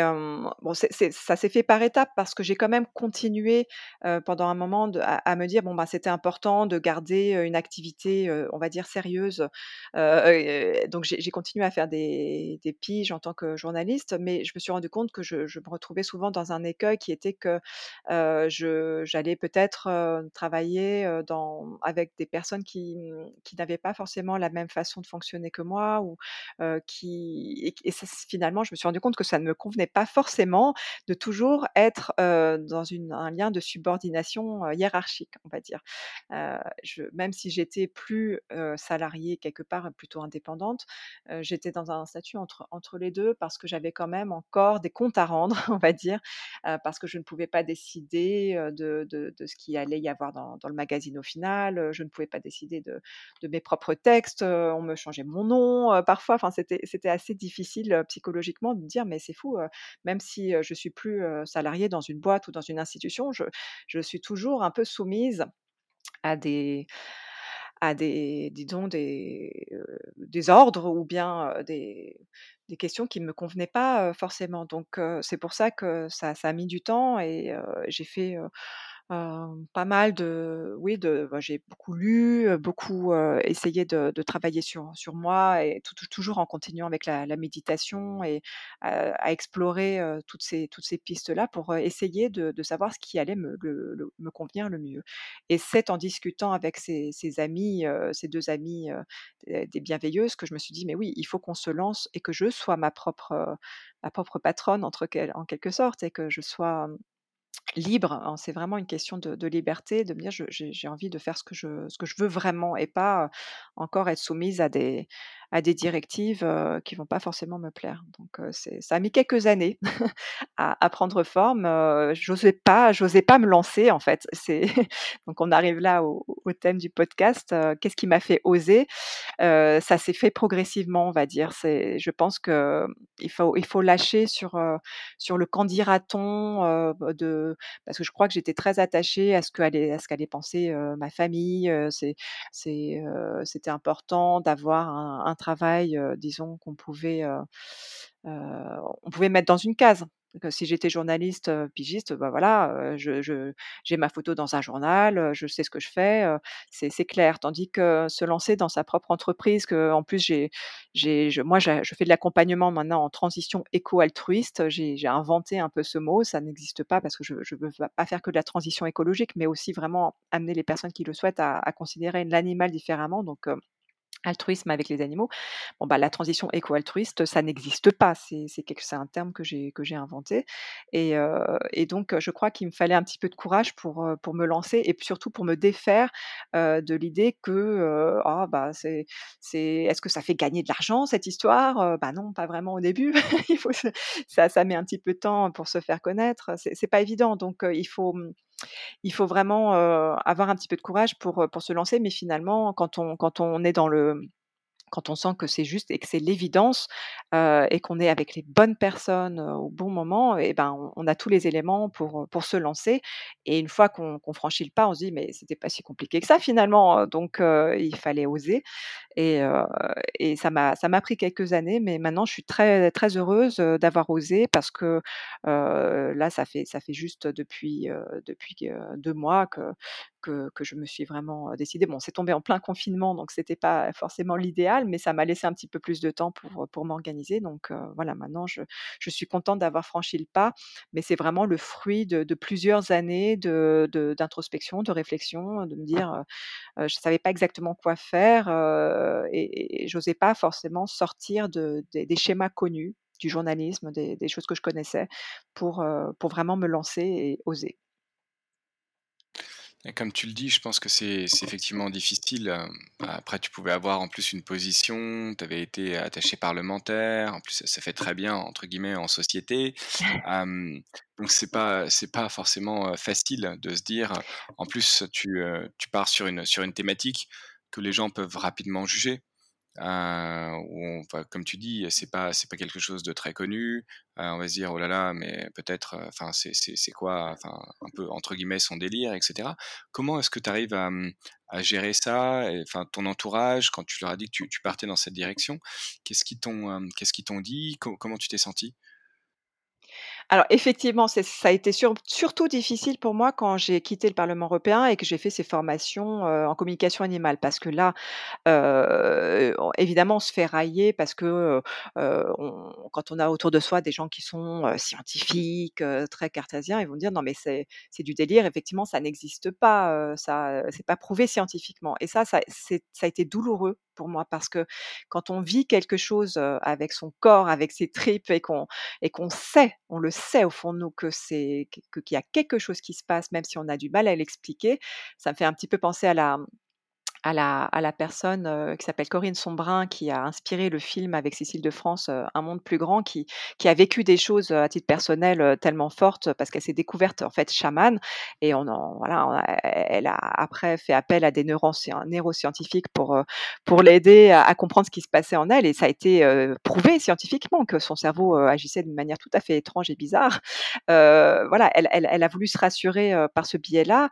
bon, c'est c'est ça s'est fait par étapes parce que j'ai quand même continué, heu, pendant un moment de à à me dire: «Bon, bah, c'était important de garder, une activité, heu, on va dire sérieuse». Donc j'ai continué à faire des des piges en tant que journaliste, mais je me suis rendu compte que je je me retrouvais souvent dans un écueil qui était que, j'allais peut-être, travailler, dans avec des personnes qui, mmh, qui n'avaient pas forcément la même façon de fonctionner que moi ou, qui et et ça finalement, je me suis rendu compte que ça ne me convenait pas forcément de toujours être, dans un lien de subordination, hiérarchique, on va dire. Même si j'étais plus, salariée quelque part, plutôt indépendante, j'étais dans un statut entre les 2 parce que j'avais quand même encore des comptes à rendre, [laughs] on va dire, parce que je ne pouvais pas décider, de ce qu'il allait y avoir dans le magazine au final, je ne pouvais pas décider de de mes propres textes, on me changeait mon nom, parfois, enfin c'était assez difficile, psychologiquement de dire: «Mais c'est fou, même si, je suis plus, salariée dans une boîte ou dans une institution, je suis toujours un peu soumise à des à des disons des, des ordres ou bien, des questions qui ne me convenaient pas, forcément». Donc c'est pour ça que ça a mis du temps et j'ai fait, pas mal de oui, bah, j'ai beaucoup lu, beaucoup, essayé de travailler sur sur moi et tou tou toujours en continuant avec la méditation et à explorer, toutes ces toutes ces pistes-là pour, essayer de savoir ce qui allait me me convenir le mieux. Et c'est en discutant avec ces ces amies, heu, ces 2 amies, heu, des bienveilleuses que je me suis dit: «Mais oui, il faut qu'on se lance et que je sois ma propre, ma propre patronne» en quelque sorte et que je sois, libre. Hein, c'est vraiment une question de liberté, de me dire: «Je j'ai envie de faire ce que je ce que je veux vraiment et pas, encore être soumise à des à des directives, heu, qui vont pas forcément me plaire». Donc c'est ça a mis quelques années [laughs] à prendre forme, heu, j'osais pas j'osais pas me lancer en fait. C'est [laughs] donc on arrive là au thème du podcast, qu'est-ce qui m'a fait oser? Ça s'est fait progressivement, on va dire. C'est je pense que, il faut il faut lâcher sur, sur le bah, de parce que je crois que j'étais très attachée à ce qu'allait à ce qu'allait penser, ma famille, c'est c'est, c'était important d'avoir un un travail, disons qu'on pouvait, on pouvait mettre dans une case. Si j'étais journaliste, pigiste, bah, voilà, j'ai ma photo dans un journal, je sais ce que je fais, c'est clair. Tandis que se lancer dans sa propre entreprise, qu'en plus j'ai je moi je fais de l'accompagnement maintenant en transition éco-altruiste. J'ai inventé un peu ce mot, ça n'existe pas parce que je je veux pas faire que de la transition écologique, mais aussi vraiment amener les personnes qui le souhaitent à considérer l'animal différemment. Donc, altruisme avec les animaux. Bon, bah, la transition éco-altruiste, ça n'existe pas. C'est un terme que j'ai inventé et heu et donc, je crois qu'il me fallait un petit peu de courage pour, pour me lancer et surtout pour me défaire, heu, de l'idée que, ah bah, c'est est-ce que ça fait gagner de l'argent cette histoire? Bah, non, pas vraiment au début. [laughs] Ça ça met un petit peu de temps pour se faire connaître. C'est pas évident donc, il faut, mmh, il faut vraiment, avoir un petit peu de courage pour, se lancer. Mais finalement, quand on est dans le quand on sent que c'est juste et que c'est l'évidence, et qu'on est avec les bonnes personnes, au bon moment et ben, on a tous les éléments pour, pour se lancer. Et une fois qu'on franchit le pas, on se dit: «Mais c'était pas si compliqué que ça finalement», heu, donc il fallait oser et et ça m'a pris quelques années, mais maintenant je suis très très heureuse, heu, d'avoir osé parce que, là ça fait ça fait juste depuis, depuis 2 mois que que je me suis vraiment, décidée. Bon, c'est tombé en plein confinement, donc c'était pas forcément l'idéal, mais ça m'a laissé un petit peu plus de temps pour, pour m'organiser. Donc voilà, maintenant je je suis contente d'avoir franchi le pas, mais c'est vraiment le fruit de de plusieurs années de de d'introspection, de réflexion, de me dire, heu, je savais pas exactement quoi faire, et et j'osais pas forcément sortir de des schémas connus du journalisme, des choses que je connaissais pour, pour vraiment me lancer et oser. Et comme tu le dis, je pense que c'est effectivement difficile, hem, après tu pouvais avoir en plus une position, tu avais été attaché parlementaire, en plus ça fait très bien entre guillemets «en société». [laughs] Donc c'est pas c'est pas forcément, facile de se dire, en plus tu, tu pars sur une sur une thématique que les gens peuvent rapidement juger. Enfin, comme tu dis, c'est pas c'est pas quelque chose de très connu. Heu, on va se dire: «Oh là là, mais peut-être, enfin, c'est c'est quoi, enfin, un peu entre guillemets «son délire» et cetera». Comment est-ce que tu arrives à, mmh, à gérer ça enfin ton entourage quand tu leur as dit que tu partais dans cette direction? Qu'est-ce qu'ils t'ont, qu'est-ce qu'ils t'ont dit? Co comment tu t'es sentie? Alors effectivement, ça a été sur surtout difficile pour moi quand j'ai quitté le Parlement européen et que j'ai fait ces formations, en communication animale. Parce que là, on évidemment, on se fait railler parce que, quand on a autour de soi des gens qui sont, scientifiques, très cartésiens, ils vont dire: «Non mais c'est du délire, effectivement, ça n'existe pas, heu, ça, c'est pas prouvé scientifiquement» et ça, ça a été douloureux pour moi parce que quand on vit quelque chose, avec son corps, avec ses tripes et qu'on et qu'on sait, on le sait au fond de nous que c'est qu'il y a quelque chose qui se passe, même si on a du mal à l'expliquer. Ça me fait un petit peu penser à la à la à la personne, heu, qui s'appelle Corinne Sombrin, qui a inspiré le film avec Cécile de France, heu, Un monde plus grand, qui qui a vécu des choses, heu, à titre personnel, tellement fortes parce qu'elle s'est découverte en fait chamane et on en voilà, elle a après fait appel à des neuroscien neuroscientifiques pour, pour l'aider à comprendre ce qui se passait en elle et ça a été, prouvé scientifiquement que son cerveau, agissait d'une manière tout à fait étrange et bizarre. Voilà, elle elle elle a voulu se rassurer, par ce biais-là,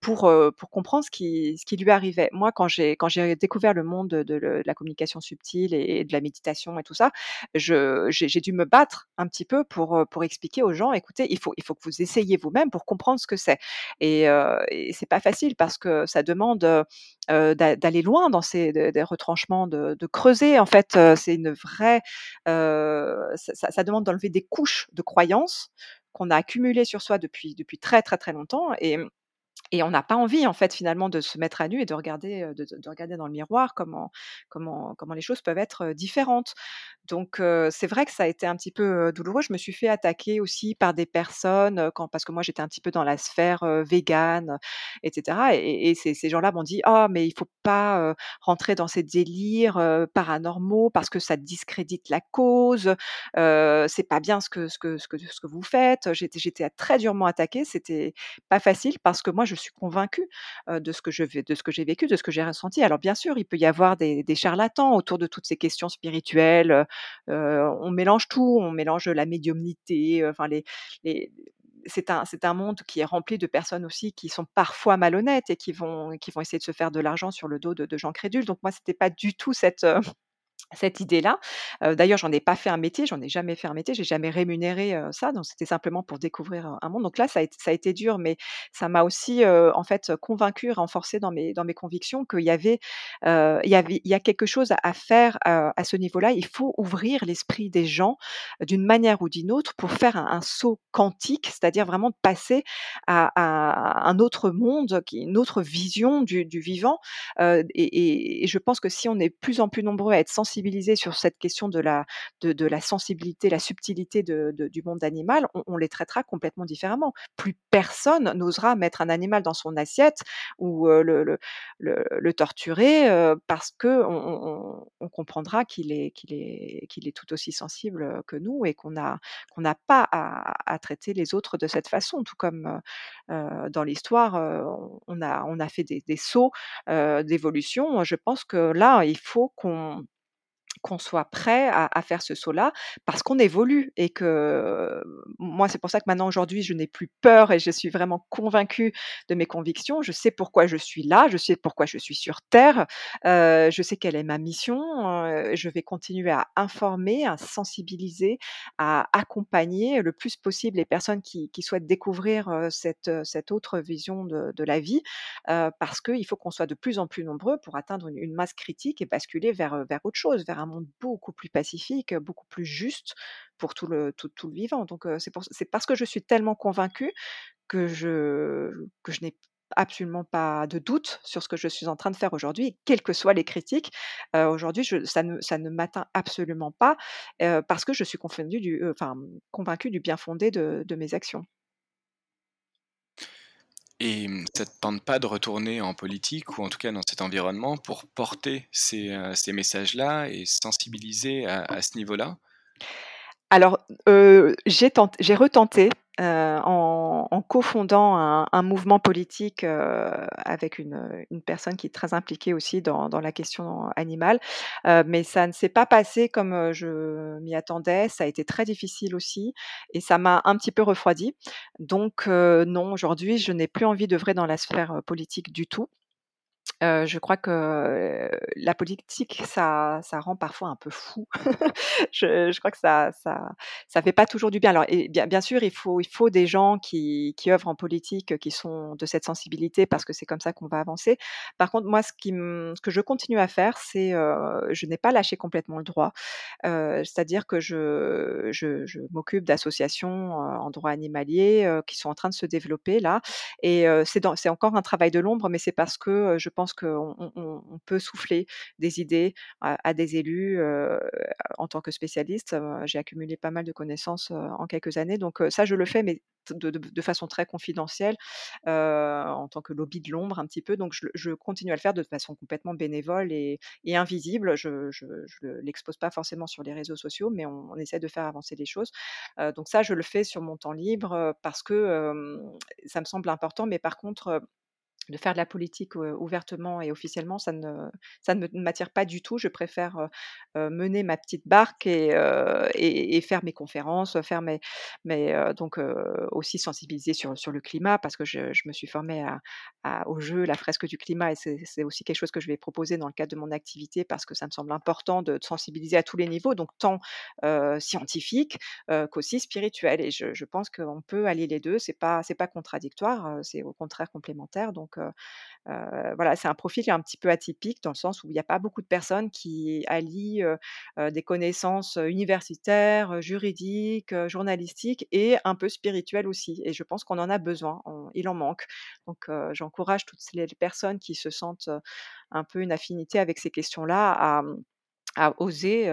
pour, pour comprendre ce qui ce qui lui arrivait. Moi, quand j'ai découvert le monde de, la communication subtile et, de la méditation et tout ça, j'ai, dû me battre un petit peu pour, euh, expliquer aux gens, écoutez, il faut, que vous essayiez vous-même pour comprendre ce que c'est. Et, euh, et c'est pas facile parce que ça demande euh, d'aller loin dans ces des retranchements, de, creuser. En fait, euh, c'est une vraie, ça demande d'enlever des couches de croyances qu'on a accumulées sur soi depuis depuis très très très longtemps et et on n'a pas envie, en fait, finalement, de se mettre à nu et de regarder, de de regarder dans le miroir comment comment comment les choses peuvent être, différentes. Donc c'est vrai que ça a été un petit peu, douloureux. Je me suis fait attaquer aussi par des personnes, parce que moi j'étais un petit peu dans la sphère, heu, végane, et cetera et ces ces gens-là m'ont dit: «Ah mais il faut pas, rentrer dans ces délires, paranormaux parce que ça discrédite la cause, c'est pas bien ce que ce que ce que ce que vous faites». J'étais j'étais très durement attaquée, c'était pas facile parce que moi je suis convaincue, de ce que je de ce que j'ai vécu, de ce que j'ai ressenti. Alors bien sûr, il peut y avoir des charlatans autour de toutes ces questions spirituelles, on mélange tout, on mélange la médiumnité, enfin c'est un, monde qui est rempli de personnes aussi qui sont parfois malhonnêtes et qui vont, essayer de se faire de l'argent sur le dos de, gens crédules. Donc moi, c'était pas du tout cette, cette idée-là. Euh, d'ailleurs, j'en ai pas fait un métier, j'en ai jamais fait un métier, j'ai jamais rémunéré ça, donc c'était simplement pour découvrir un monde. Donc là, ça a été, dur, mais ça m'a aussi en fait convaincu, renforcé dans mes dans mes convictions qu'il y avait il y avait il y a quelque chose à faire à ce niveau-là. Il faut ouvrir l'esprit des gens d'une manière ou d'une autre pour faire un, saut quantique, c'est-à-dire vraiment passer à, un autre monde, une autre vision du, vivant. Et, et, je pense que si on est plus en plus nombreux à être sensibles sur cette question de la, de, la sensibilité, la subtilité du monde animal, on, les traitera complètement différemment. Plus personne n'osera mettre un animal dans son assiette ou le, torturer parce que on, comprendra qu'il est, qu'il est, qu'il est tout aussi sensible que nous et qu'on a qu'on n'a pas à, traiter les autres de cette façon. Tout comme dans l'histoire, on a on a fait des sauts d'évolution. Je pense que là, il faut qu'on qu'on soit prêt à, faire ce saut-là parce qu'on évolue et que moi c'est pour ça que maintenant aujourd'hui je n'ai plus peur et je suis vraiment convaincue de mes convictions. Je sais pourquoi je suis là, je sais pourquoi je suis sur Terre, euh, je sais quelle est ma mission. Euh, je vais continuer à informer, à sensibiliser, à accompagner le plus possible les personnes qui, souhaitent découvrir euh, cette, cette autre vision de, la vie parce qu'il faut qu'on soit de plus en plus nombreux pour atteindre une, masse critique et basculer vers, vers autre chose, vers un monde beaucoup plus pacifique, beaucoup plus juste pour tout le, vivant. Donc c'est, parce que je suis tellement convaincue que je, n'ai absolument pas de doute sur ce que je suis en train de faire aujourd'hui, quelles que soient les critiques. aujourd'hui, ça ne, m'atteint absolument pas parce que je suis convaincue du, bien fondé de mes actions. Et mmh, ça te tente pas de retourner en politique ou en tout cas dans cet environnement pour porter ces, euh, messages-là et sensibiliser à, ce niveau-là? Alors, j'ai j'ai retenté, en en cofondant un un mouvement politique, avec une, personne qui est très impliquée aussi dans dans la question animale, mais ça ne s'est pas passé comme, je m'y attendais. Ça a été très difficile aussi et ça m'a un petit peu refroidi. Donc non, aujourd'hui, je n'ai plus envie d'œuvrer dans la sphère, politique du tout. Heu, je crois que la politique, ça ça rend parfois un peu fou. [laughs] Je je crois que ça ça ça fait pas toujours du bien. Alors et bien bien sûr, il faut il faut des gens qui qui œuvrent en politique, qui sont de cette sensibilité parce que c'est comme ça qu'on va avancer. Par contre, moi, ce qui ce que je continue à faire, c'est, heu, je n'ai pas lâché complètement le droit. Heu, c'est-à-dire que je je je m'occupe d'associations, en droit animalier, qui sont en train de se développer là et c'est c'est encore un travail de l'ombre, mais c'est parce que, je pense qu'on on peut souffler des idées à des élus, en tant que spécialiste. Heu, j'ai accumulé pas mal de connaissances, en quelques années donc ça je le fais mais de de façon très confidentielle, en tant que lobby de l'ombre un petit peu donc je continue à le faire de façon complètement bénévole et et invisible. Je je l'expose pas forcément sur les réseaux sociaux mais on on essaie de faire avancer les choses. Donc ça je le fais sur mon temps libre, parce que, ça me semble important mais par contre, de faire de la politique, ouvertement et officiellement, ça ne ça ne m'attire pas du tout. Je préfère, mener ma petite barque et faire mes conférences, faire mes mes, donc aussi sensibiliser sur sur le climat parce que je je me suis formée au jeu La fresque du climat et c'est aussi quelque chose que je vais proposer dans le cadre de mon activité parce que ça me semble important de sensibiliser à tous les niveaux, donc tant, heu, scientifique, heu, qu'aussi spirituel et je je pense qu'on peut allier les 2. C'est pas c'est pas contradictoire, c'est au contraire complémentaire donc heu heu, voilà, c'est un profil un petit peu atypique dans le sens où il y a pas beaucoup de personnes qui allient, heu, des connaissances, universitaires, juridiques, journalistiques et un peu spirituelles aussi et je pense qu'on en a besoin, il en manque. Donc j'encourage toutes les personnes qui se sentent, un peu une affinité avec ces questions-là à, oser,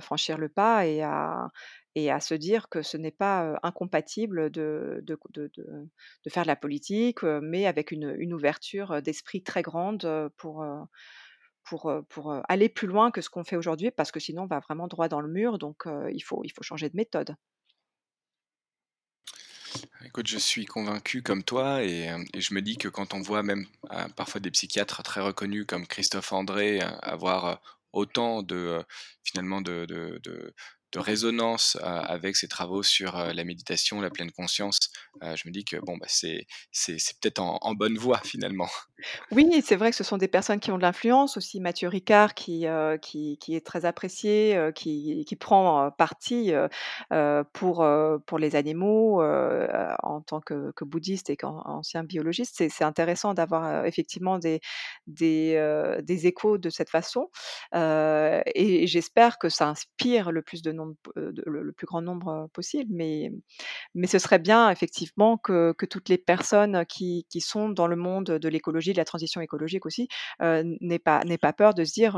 franchir le pas et à et à se dire que ce n'est pas, incompatible de de de de faire de la politique, mais avec une une ouverture, d'esprit très grande, pour, pour, pour, aller plus loin que ce qu'on fait aujourd'hui parce que sinon on va vraiment droit dans le mur donc il faut il faut changer de méthode. Écoute, je suis convaincu comme toi et et je me dis que quand on voit même, heu, parfois des psychiatres très reconnus comme Christophe André, avoir, autant de, finalement de de de résonance, heu, avec ses travaux sur, heu, la méditation, la pleine conscience, heu, je me dis que bon, bah, c'est peut-être en bonne voie [laughs] finalement. Oui, c'est vrai que ce sont des personnes qui ont de l'influence aussi. Matthieu Ricard qui, qui est très apprécié, qui qui prend, parti, pour, pour les animaux, en tant que bouddhiste et qu'ancien biologiste. C'est intéressant d'avoir, effectivement des des, des échos de cette façon, et j'espère que ça inspire le plus de le plus grand nombre possible mais mais ce serait bien effectivement que que toutes les personnes qui qui sont dans le monde de l'écologie, de la transition écologique aussi, heu, n n'aient pas pas peur de se dire,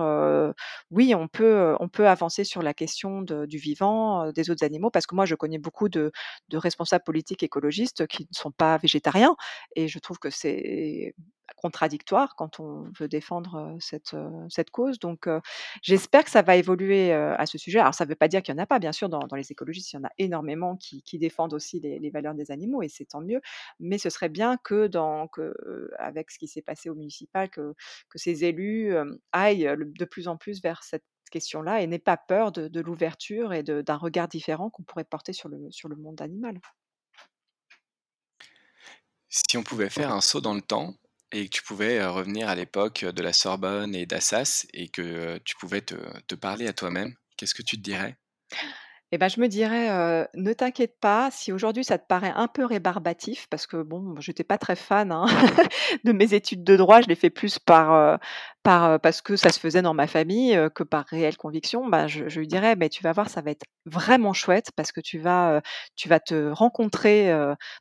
«Oui, on peut, on peut avancer sur la question du vivant, des autres animaux». Parce que moi je connais beaucoup de de responsables politiques écologistes qui ne sont pas végétariens et je trouve que c'est contradictoire quand on veut défendre, cette, cette cause donc j'espère que ça va évoluer, à ce sujet. Alors ça veut pas dire qu'il y en a pas, bien sûr, dans dans les écologistes, il y en a énormément qui qui défendent aussi les les valeurs des animaux et c'est tant mieux, mais ce serait bien que dans que, avec ce qui s'est passé au municipal, que que ces élus, aillent le de plus en plus vers cette question-là et n'aient pas peur de de l'ouverture et de d'un regard différent qu'on pourrait porter sur le sur le monde animal. Si on pouvait faire un saut dans le temps et que tu pouvais, revenir à l'époque de la Sorbonne et d'Assas et que, tu pouvais te parler à toi-même, qu'est-ce que tu te dirais? Et bah, je me dirais, «Ne t'inquiète pas, si aujourd'hui ça te paraît un peu rébarbatif», parce que bon, j'étais pas très fan, hein, [laughs] de mes études de droit, je l'ai fait plus par, parce que ça se faisait dans ma famille, que par réelle conviction. Bah, je lui dirais: «Mais tu vas voir, ça va être vraiment chouette parce que tu vas, tu vas te rencontrer,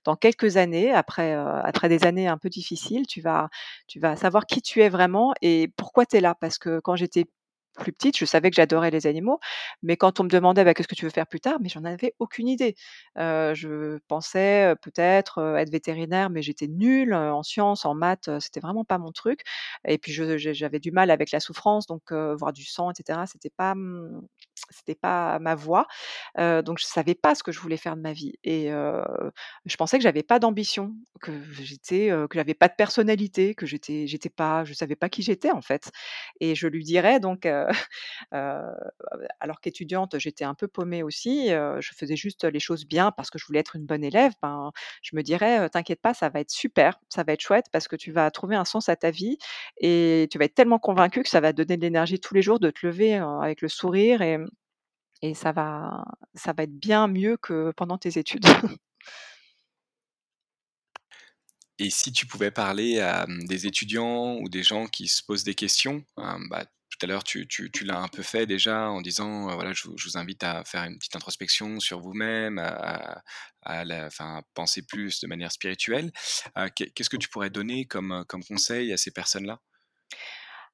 dans quelques années après, après des années un peu difficiles. Tu vas tu vas savoir qui tu es vraiment et pourquoi tu es là». Parce que quand j'étais plus petite, je savais que j'adorais les animaux, mais quand on me demandait: «Bah, qu'est-ce que tu veux faire plus tard?» mais j'en avais aucune idée. Je pensais, peut-être, être vétérinaire, mais j'étais nulle, en sciences, en maths, c'était vraiment pas mon truc et puis j'avais du mal avec la souffrance donc voir du sang et cetera, c'était pas, mmh, c'était pas ma voie. Donc je savais pas ce que je voulais faire de ma vie et je pensais que j'avais pas d'ambition, que j'étais, que j'avais pas de personnalité, que j'étais j'étais pas je savais pas qui j'étais, en fait et je lui dirais donc [laughs] alors qu'étudiante, j'étais un peu paumée aussi, je faisais juste les choses bien parce que je voulais être une bonne élève, ben, je me dirais: «T'inquiète pas, ça va être super, ça va être chouette parce que tu vas trouver un sens à ta vie et tu vas être tellement convaincue que ça va donner de l'énergie tous les jours de te lever, avec le sourire et et ça va ça va être bien mieux que pendant tes études». [laughs] Et si tu pouvais parler à mmh, des étudiants ou des gens qui se posent des questions, hem, bah, tout à l'heure tu tu tu l'as un peu fait déjà en disant, heu, voilà: «Je vous je vous invite à faire une petite introspection sur vous-même, à à la enfin, penser plus de manière spirituelle». Qu'est qu'est-ce que tu pourrais donner comme, conseil à ces personnes-là?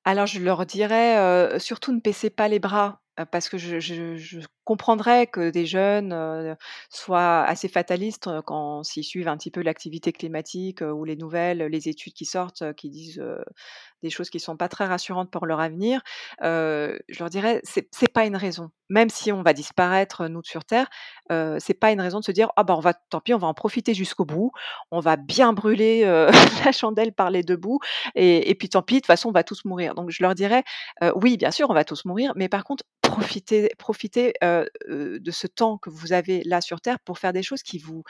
Alors je leur dirais, heu, surtout ne baissez pas les bras, parce que je comprendrais que des jeunes, soient assez fatalistes, quand s'ils suivent un petit peu l'activité climatique, ou les nouvelles, les études qui sortent, qui disent, des choses qui sont pas très rassurantes pour leur avenir. Je leur dirais: «C'est c'est pas une raison. Même si on va disparaître, nous, sur terre, c'est pas une raison de se dire: "Ah bah, on va tant pis, on va en profiter jusqu'au bout. On va bien brûler, [laughs] la chandelle par les 2 bouts et puis tant pis, de toute façon, on va tous mourir"». Donc je leur dirais, «Oui, bien sûr, on va tous mourir, mais par contre, profitez profitez, de ce temps que vous avez là sur terre pour faire des choses qui vous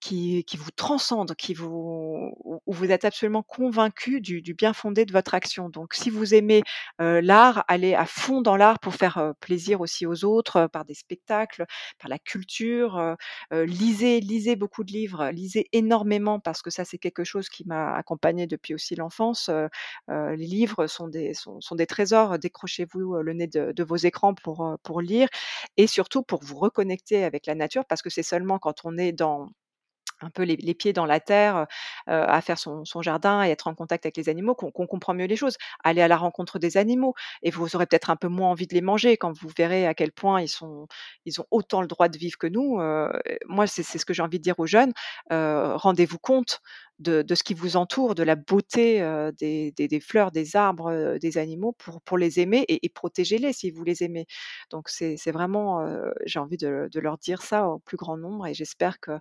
qui vous transcendent, qui vous où vous êtes absolument convaincu du du bien-fondé de votre action. Donc si vous aimez, l'art, allez à fond dans l'art pour faire, plaisir aussi aux autres, par des spectacles, par la culture, lisez lisez beaucoup de livres, lisez énormément parce que ça, c'est quelque chose qui m'a accompagnée depuis aussi l'enfance, les livres sont des sont des trésors. Décrochez-vous, le nez de de vos écrans pour, pour lire et surtout pour vous reconnecter avec la nature parce que c'est seulement quand on est dans un peu les pieds dans la terre, heu, à faire son jardin et être en contact avec les animaux qu'on comprend mieux les choses. Allez à la rencontre des animaux et vous aurez peut-être un peu moins envie de les manger quand vous verrez à quel point ils sont ils ont autant le droit de vivre que nous, heu, moi c'est ce que j'ai envie de dire aux jeunes, heu, rendez-vous compte de de ce qui vous entoure, de la beauté, heu, des des fleurs, des arbres, heu, des animaux pour pour les aimer et et protégez-les si vous les aimez. Donc c'est vraiment, heu, j'ai envie de de leur dire ça au plus grand nombre et j'espère que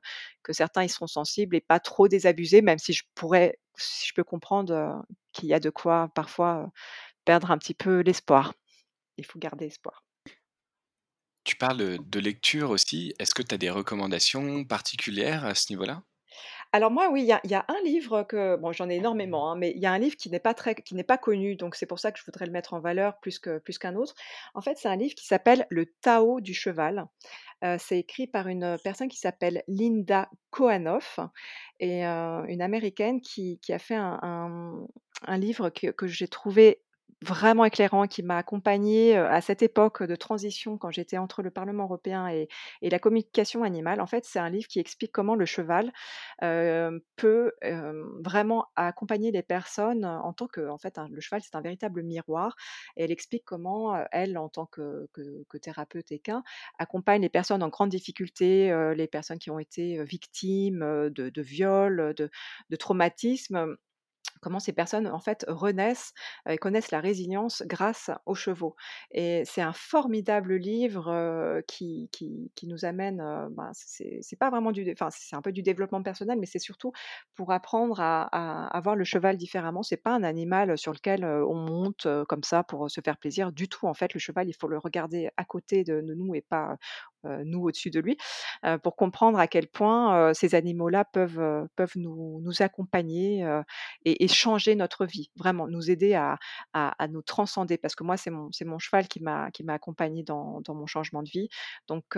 que certains y seront sensibles et pas trop désabusés, même si je pourrais si je peux comprendre, qu'il y a de quoi parfois, perdre un petit peu l'espoir. Il faut garder espoir. Tu parles, de lecture aussi. Est-ce que tu as des recommandations particulières à ce niveau-là? Alors moi, oui, il y a il y a un livre que bon, j'en ai énormément, hein, mais il y a un livre qui n'est pas très qui n'est pas connu, donc c'est pour ça que je voudrais le mettre en valeur plus que plus qu'un autre. En fait, c'est un livre qui s'appelle «Le Tao du cheval». C'est écrit par une, personne qui s'appelle Linda Koanoff et une américaine qui qui a fait un un un livre que que j'ai trouvé vraiment éclairant, qui m'a accompagnée, à cette époque de transition quand j'étais entre le Parlement européen et la communication animale. En fait, c'est un livre qui explique comment le cheval, peut, vraiment accompagner les personnes en tant que en fait, le cheval, c'est un véritable miroir et elle explique comment, elle, en tant que thérapeute équin, accompagne les personnes en grande difficulté, les personnes qui ont été, victimes, de viols, de traumatismes, comment ces personnes, en fait, renaissent, et connaissent la résilience grâce aux chevaux et c'est un formidable livre, qui qui qui nous amène, ben, c'est pas vraiment du enfin, c'est un peu du développement personnel, mais c'est surtout pour apprendre à à voir le cheval différemment. C'est pas un animal, sur lequel, on monte, comme ça pour, se faire plaisir du tout. En fait, le cheval, il faut le regarder à côté de nous et pas, nous au-dessus de lui, heu, pour comprendre à quel point, heu, ces animaux-là peuvent, peuvent nous nous accompagner, et changer notre vie, vraiment nous aider à à nous transcender. Parce que moi, c'est mon mon cheval qui m'a qui m'a accompagnée dans dans mon changement de vie. Donc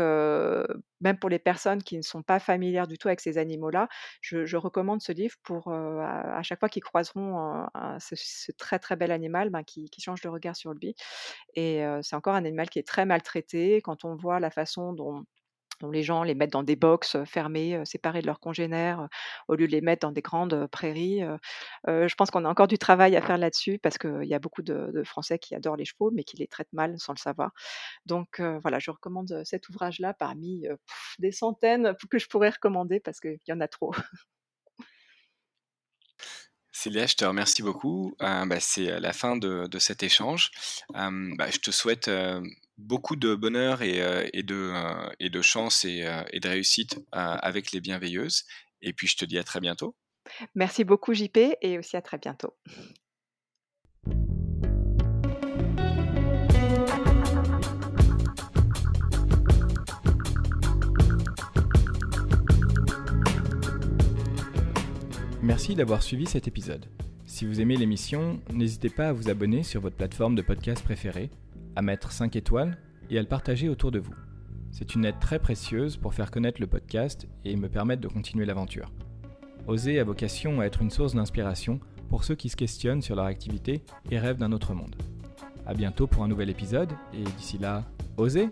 même pour les personnes qui ne sont pas familières du tout avec ces animaux-là, je recommande ce livre pour, à chaque fois qu'ils croiseront, ce très, très bel animal, ben, qu'ils qu'ils changent de regard sur lui et c'est encore un animal qui est très maltraité. Quand on voit la façon dont les gens les mettent dans des box, heu, fermés, heu, séparés de leurs congénères, heu, au lieu de les mettre dans des grandes, prairies, je pense qu'on a encore du travail à faire là-dessus parce qu'il y a beaucoup de Français qui adorent les chevaux, mais qui les traitent mal sans le savoir. Donc voilà, je recommande, cet ouvrage-là parmi, des centaines [laughs] que je pourrais recommander parce qu'il y en a trop. [laughs] Célia, je te remercie beaucoup. Bah, c'est, la fin de cet échange. Bah, je te souhaite, beaucoup de bonheur et, euh, euh, de, chance et, euh, et, de réussite avec les bienveilleuses. Et puis je te dis à très bientôt. Merci beaucoup JP et aussi à très bientôt. Merci d'avoir suivi cet épisode. Si vous aimez l'émission, n'hésitez pas à vous abonner sur votre plateforme de podcast préférée à mettre 5 étoiles et à le partager autour de vous. C'est une aide très précieuse pour faire connaître le podcast et me permettre de continuer l'aventure. Oser a vocation à être une source d'inspiration pour ceux qui se questionnent sur leur activité et rêvent d'un autre monde. A bientôt pour un nouvel épisode et d'ici là, osez